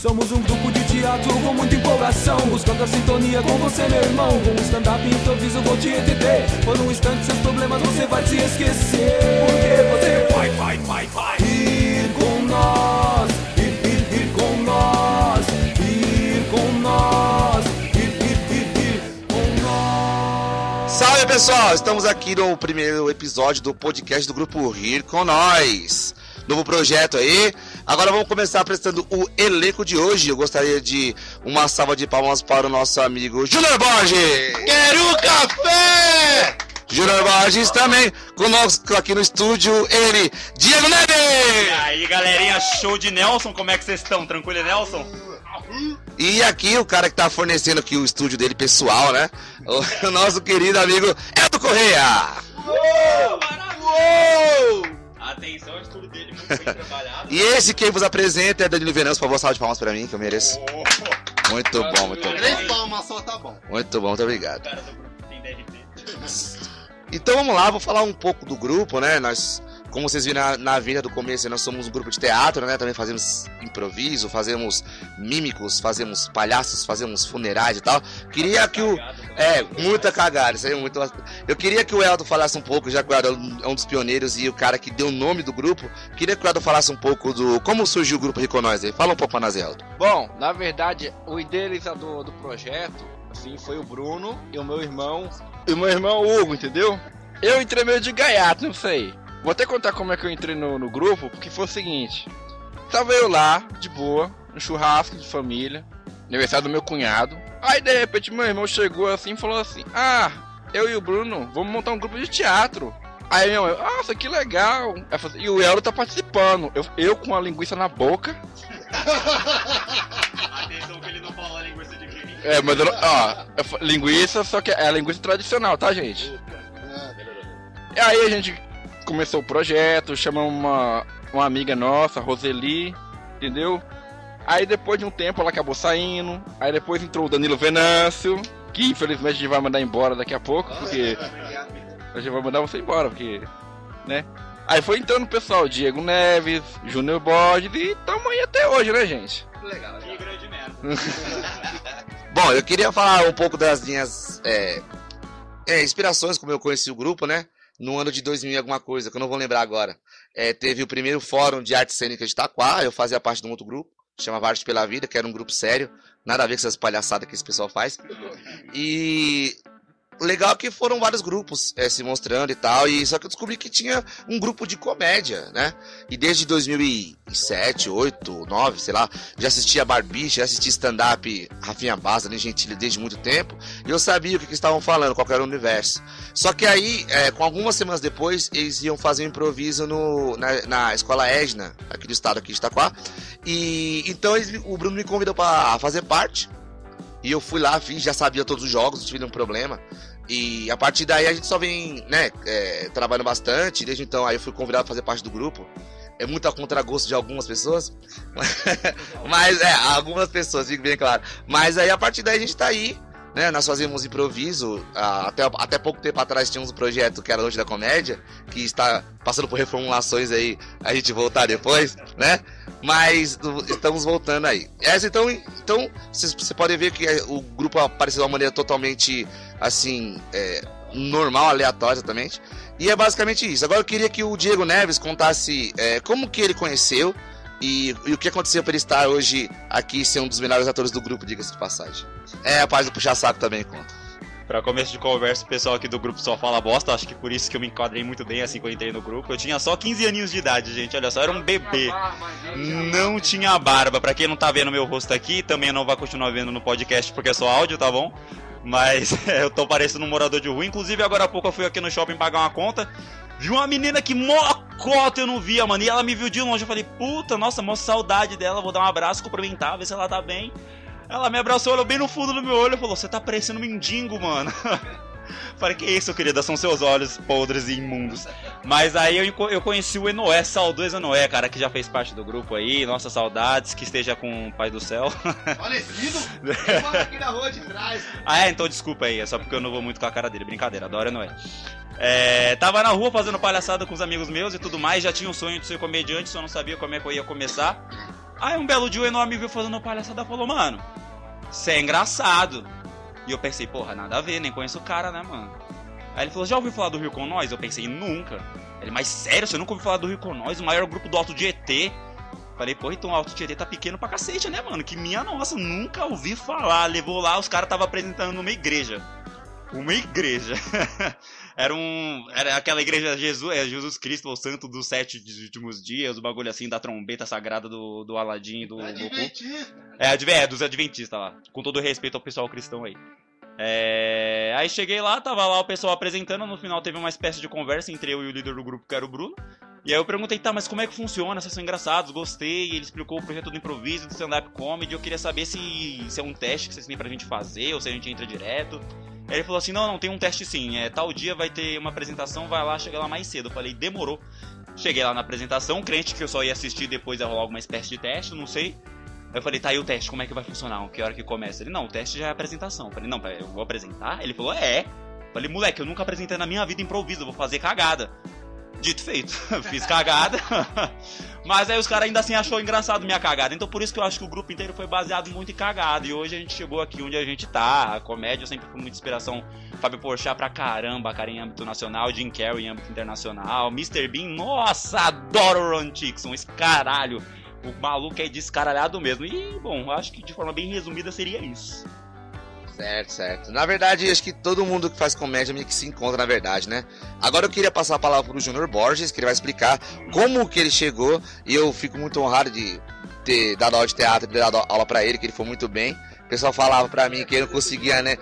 Somos um grupo de teatro com muita empolgação Buscando a sintonia com você, meu irmão. Com um stand-up improviso vou te entender Por um instante seus problemas você vai se esquecer. Porque você vai, vai, vai, vai. Ir com nós Ir, ir, ir com nós. Ir com nós Ir, ir, ir, ir com nós. Salve pessoal, estamos aqui no primeiro episódio do podcast do grupo Rir com Nós. Novo projeto aí. Agora vamos começar apresentando o elenco de hoje. Eu gostaria de uma salva de palmas para o nosso amigo Júnior Borges. Quero café! Júnior Borges também conosco aqui no estúdio, ele, Diego E Neves. aí, galerinha, show de Nelson, como é que vocês estão? Tranquilo, Nelson? E aqui o cara que tá fornecendo aqui o estúdio dele pessoal, né? O, o nosso querido amigo Eldo Correia. Atenção, o estudo dele muito bem trabalhado. E esse quem vos apresenta é Danilo Venâncio. Por favor, salve de palmas pra mim, que eu mereço. Muito bom, muito bom. Três palmas só tá bom. Muito bom, muito O obrigado. cara tem DRT. Então vamos lá, vou falar um pouco do grupo, né? Nós, como vocês viram na, na vida do começo, nós somos um grupo de teatro, né? Também fazemos improviso, fazemos mímicos, fazemos palhaços, fazemos funerais e tal. Queria que o. É, muita cagada, isso aí é muito. Eu queria que o Elton falasse um pouco, já que o Elton é um dos pioneiros e o cara que deu o nome do grupo. Queria que o Elton falasse um pouco do. Como surgiu o grupo Riconóis aí. Fala um pouco pra nós, Elton. Bom, na verdade, o idealizador do projeto, assim, foi o Bruno e o meu irmão. E o meu irmão Hugo, entendeu? Eu entrei meio de gaiato, não sei. Vou até contar como é que eu entrei no, no grupo, porque foi o seguinte. Tava eu lá, de boa, no churrasco de família, aniversário do meu cunhado. Aí de repente meu irmão chegou assim e falou assim: Ah, eu e o Bruno vamos montar um grupo de teatro. Aí minha mãe, nossa, que legal. Falei assim, E o Elro tá participando. Eu, eu com a linguiça na boca. Atenção que ele não falou a linguiça de quem. É, mas eu não- ó, eu linguiça, só que é a linguiça tradicional, tá, gente? E aí a gente começou o projeto, chamamos uma, uma amiga nossa, Roseli, entendeu? Aí depois de um tempo ela acabou saindo, aí depois entrou o Danilo Venâncio, que infelizmente a gente vai mandar embora daqui a pouco, porque a gente vai mandar você embora, porque, né? Aí foi entrando o pessoal, Diego Neves, Júnior Borges, e tamo aí até hoje, né, gente? Que grande merda. Bom, eu queria falar um pouco das minhas é, é, inspirações, como eu conheci o grupo, né? No ano de 2000 e alguma coisa, que eu não vou lembrar agora. É, teve o primeiro fórum de arte cênica de Itaquá, eu fazia parte de um outro grupo, chamava Arte pela Vida, que era um grupo sério, nada a ver com essas palhaçadas que esse pessoal faz. E legal que foram vários grupos é, se mostrando e tal, e só que eu descobri que tinha um grupo de comédia, né? E desde 2007, 8, 9, sei lá, já assistia Barbicha, já assistia stand-up Rafinha Baza, né, Gentili desde muito tempo, e eu sabia o que, que estavam falando, qual era o universo. Só que aí, é, com algumas semanas depois, eles iam fazer um improviso no, na, na escola Edna, aqui do estado aqui de Itaquá, e então eles o Bruno me convidou para fazer parte, e eu fui lá, fiz, já sabia todos os jogos, não tive nenhum problema. E a partir daí a gente só vem, né, é, trabalhando bastante. Desde então aí eu fui convidado para fazer parte do grupo. É muito a contragosto de algumas pessoas. Mas é, algumas pessoas, fique bem claro. Mas aí a partir daí a gente tá aí. Né, nós fazemos improviso. Até, até pouco tempo atrás tínhamos um projeto que era Noite da Comédia, que está passando por reformulações aí, a gente voltar depois, né? Mas estamos voltando aí. Essa, então, então vocês você podem ver que é, o grupo apareceu de uma maneira totalmente assim, é, normal, aleatória exatamente. E é basicamente isso. Agora eu queria que o Diego Neves contasse é, como que ele conheceu e, e o que aconteceu para ele estar hoje aqui ser um dos melhores atores do grupo, diga-se de passagem. É, a parte do puxa-saco também conta. Pra começo de conversa, o pessoal aqui do grupo só fala bosta. Acho que por isso que eu me enquadrei muito bem assim eu entrei no grupo. Eu tinha só 15 aninhos de idade, gente. Olha só, era um bebê. Não tinha barba. Pra quem não tá vendo meu rosto aqui, também não vai continuar vendo no podcast porque é só áudio, tá bom? Mas eu tô parecendo um morador de rua. Inclusive, agora há pouco eu fui aqui no shopping pagar uma conta. Vi uma menina que mó cota eu não via, mano. E ela me viu de longe. Eu falei, puta, nossa, mó saudade dela. Vou dar um abraço, cumprimentar, ver se ela tá bem. Ela me abraçou, olhou bem no fundo do meu olho e falou: Você tá parecendo um mendigo, mano. Falei, que isso, querida? São seus olhos podres e imundos. Mas aí eu, eu conheci o Enoé, saudoso Enoé, cara, que já fez parte do grupo aí. Nossas saudades, que esteja com o Pai do Céu. Falecido? Aqui na rua de trás. ah, é, então desculpa aí, é só porque eu não vou muito com a cara dele. Brincadeira, adoro Enoé. É, tava na rua fazendo palhaçada com os amigos meus e tudo mais, já tinha um sonho de ser comediante, só não sabia como é que eu ia começar. Aí um belo dia enorme viu fazendo palhaçada falou, mano, você é engraçado. E eu pensei, porra, nada a ver, nem conheço o cara, né, mano? Aí ele falou, já ouviu falar do Rio com Nós? Eu pensei, nunca. Ele, mas sério, você nunca ouviu falar do Rio com Nós? O maior grupo do Alto de ET. Falei, pô, então o Alto ET tá pequeno pra cacete, né, mano? Que minha nossa, nunca ouvi falar. Levou lá, os caras tava apresentando numa igreja. Uma igreja. era um. Era aquela igreja Jesus, é, Jesus Cristo, o santo dos sete últimos dias, o bagulho assim da trombeta sagrada do, do Aladim e do É Goku. adventista. É, adve- é, dos adventistas lá. Com todo respeito ao pessoal cristão aí. É, Aí cheguei lá, tava lá o pessoal apresentando, no final teve uma espécie de conversa entre eu e o líder do grupo, que era o Bruno. E aí eu perguntei, tá, mas como é que funciona? Vocês são engraçados, gostei. E ele explicou o projeto do improviso, do stand-up comedy. Eu queria saber se, se é um teste que vocês têm pra gente fazer, ou se a gente entra direto. Ele falou assim, não, não, tem um teste sim. É, tal dia vai ter uma apresentação, vai lá, chega lá mais cedo. Eu falei, demorou. Cheguei lá na apresentação, crente que eu só ia assistir depois ia rolar alguma espécie de teste, não sei. Aí eu falei, tá, e o teste, como é que vai funcionar? Que hora que começa? Ele, não, o teste já é apresentação. Eu falei, não, eu vou apresentar? Ele falou, é. Eu falei, moleque, eu nunca apresentei na minha vida improviso, eu vou fazer cagada. Dito feito, fiz cagada. Mas aí os caras ainda assim achou engraçado minha cagada. Então por isso que eu acho que o grupo inteiro foi baseado muito em cagada. E hoje a gente chegou aqui onde a gente tá. A comédia sempre foi muita inspiração. Fábio Porchat pra caramba, cara, em âmbito nacional. Jim Carrey em âmbito internacional. Mr. Bean, nossa, adoro Ron Dixon, esse caralho. O maluco é descaralhado mesmo. E, bom, acho que de forma bem resumida seria isso. Certo, certo. Na verdade, acho que todo mundo que faz comédia meio que se encontra, na verdade, né? Agora eu queria passar a palavra pro Júnior Borges, que ele vai explicar como que ele chegou. E eu fico muito honrado de ter dado aula de teatro, ter dado aula pra ele, que ele foi muito bem. O pessoal falava pra mim que ele não conseguia, né?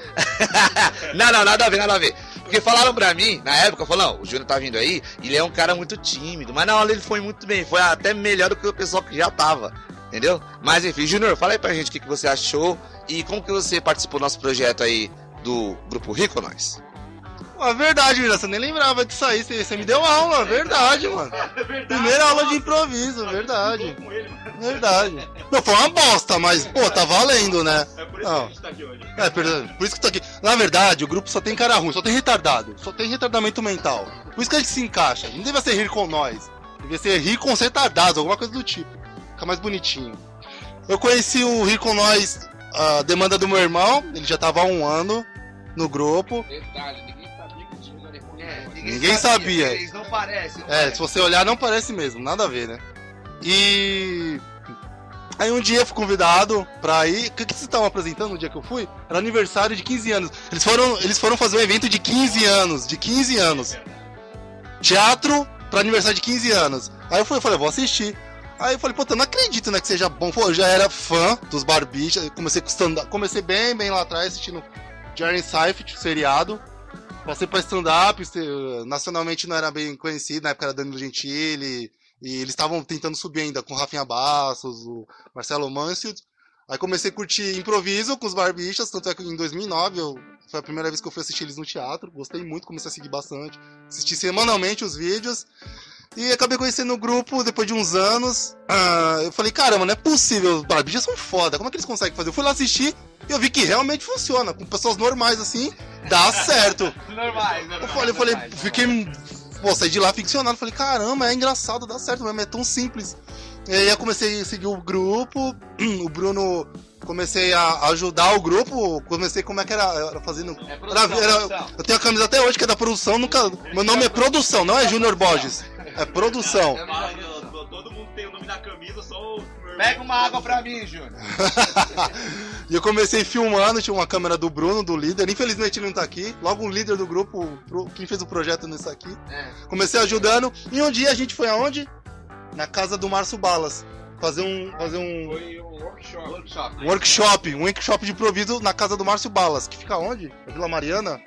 não, não, nada a ver, nada a ver. Porque falaram pra mim, na época, falaram, o Júnior tá vindo aí, ele é um cara muito tímido. Mas na aula ele foi muito bem, foi até melhor do que o pessoal que já tava. Entendeu? Mas enfim, Júnior, fala aí pra gente o que, que você achou e como que você participou do nosso projeto aí do Grupo Rico Nós. É verdade, Vira, você nem lembrava disso aí, você, você me deu aula, verdade, mano. Primeira aula de improviso, verdade. Verdade. Não, foi uma bosta, mas, pô, tá valendo, né? É por isso que a gente tá aqui hoje. É, por, por isso que tô aqui. Na verdade, o grupo só tem cara ruim, só tem retardado, só tem retardamento mental. Por isso que a gente se encaixa. Não devia ser rir com nós, devia ser rir com os retardados, alguma coisa do tipo. Fica mais bonitinho. Eu conheci o Rir com Nós, a demanda do meu irmão, ele já tava há um ano no grupo. Detalhe, ninguém sabia que tinha um telefone. Ninguém sabia. Eles não parecem. É, parecem. se você olhar, não parece mesmo, nada a ver, né? E. Aí um dia eu fui convidado pra ir. O que, que vocês estavam apresentando no dia que eu fui? Era aniversário de 15 anos. Eles foram, eles foram fazer um evento de 15 anos. De 15 anos. Teatro pra aniversário de 15 anos. Aí eu fui, eu falei, vou assistir. Aí eu falei, eu não acredito, né, que seja bom. Pô, eu já era fã dos Barbichas. Comecei com stand Comecei bem, bem lá atrás, assistindo Jerry Seifert, o seriado. Passei pra stand-up, nacionalmente não era bem conhecido, na época era Danilo Gentili, e eles estavam tentando subir ainda com o Rafinha Bastos, o Marcelo Mansfield. Aí comecei a curtir improviso com os Barbichas, tanto é que em 2009 eu, foi a primeira vez que eu fui assistir eles no teatro, gostei muito, comecei a seguir bastante, assisti semanalmente os vídeos, e acabei conhecendo o grupo depois de uns anos. Ah, eu falei, caramba, não é possível, os Barbichas são foda, como é que eles conseguem fazer? Eu fui lá assistir e eu vi que realmente funciona, com pessoas normais assim, dá certo. Normais, normais. Eu falei, eu falei, normais, fiquei. Pô, saí de lá ficcionado. Falei, caramba, é engraçado, dá certo mesmo, é tão simples. E aí eu comecei a seguir o grupo, o Bruno. Comecei a ajudar o grupo, comecei como é que era, era fazendo. É Era, produção, era- produção. eu tenho a camisa até hoje que é da produção, nunca. Meu nome é produção, não é Júnior Borges. É produção. Todo mundo tem o nome da camisa, só o Pega uma água pra mim, Júnior. E eu comecei filmando, tinha uma câmera do Bruno, do líder. Infelizmente ele não tá aqui. Logo o líder do grupo, quem fez o projeto nisso aqui. É. Comecei ajudando. E um dia a gente foi aonde? Na casa do Márcio Balas. Fazer um. Fazer um Foi um workshop. Workshop. workshop. Um workshop de improviso na casa do Márcio Balas. Que fica onde? É Vila Mariana?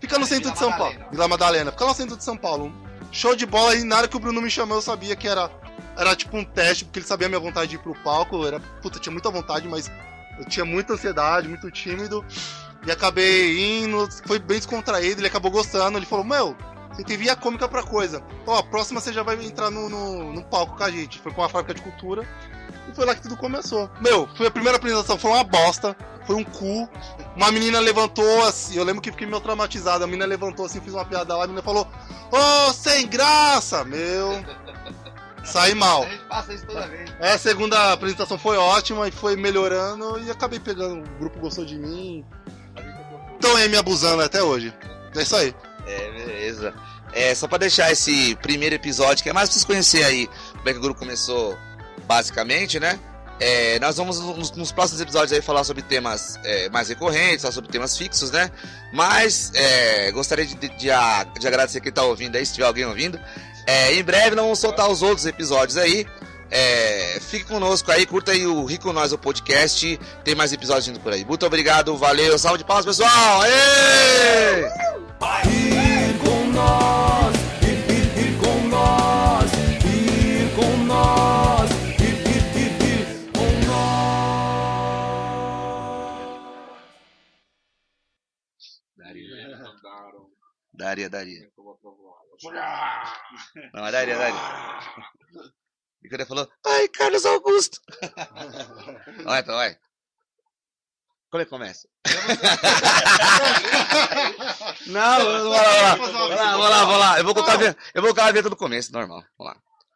Fica no É, centro Vila de São Madalena. Paulo. Vila Madalena. Fica no centro de São Paulo. Show de bola. E na hora que o Bruno me chamou, eu sabia que era. Era tipo um teste, porque ele sabia a minha vontade de ir pro palco. Era, puta, tinha muita vontade, mas eu tinha muita ansiedade, muito tímido. E acabei indo, foi bem descontraído, ele acabou gostando. Ele falou: Meu, você tem via cômica pra coisa. Ó, a próxima você já vai entrar no, no, no palco com a gente. Foi com a fábrica de cultura. E foi lá que tudo começou. Meu, foi a primeira apresentação, foi uma bosta. Foi um cu. Uma menina levantou assim, eu lembro que fiquei meio traumatizado. A menina levantou assim, fiz uma piada lá, a menina falou: Ô, sem graça! Meu. saí mal. A gente passa isso toda vez. É, a segunda apresentação foi ótima e foi melhorando e acabei pegando. O grupo gostou de mim. Estão aí me abusando até hoje. É isso aí. É, beleza. É, só pra deixar esse primeiro episódio, que é mais pra vocês conhecerem aí como é que o grupo começou, basicamente, né? É, nós vamos nos, nos próximos episódios aí falar sobre temas é, mais recorrentes, falar sobre temas fixos, né? Mas é, gostaria de, de, de a- de agradecer quem tá ouvindo aí, se tiver alguém ouvindo. É, em breve nós vamos soltar os outros episódios aí. É, fique conosco aí, curta aí o Rico Nós, o podcast. Tem mais episódios vindo por aí. Muito obrigado, valeu, salve de palmas, pessoal! Aê! Daria, daria. Não, mas daria, daria. E quando ele falou, ai, Carlos Augusto. vai, então, vai. Como é que começa? não, vou lá, vou lá. Vou lá, vou lá, vou lá. Eu vou colocar a vinheta- eu vou colocar a vinheta do começo, normal. Vamos lá.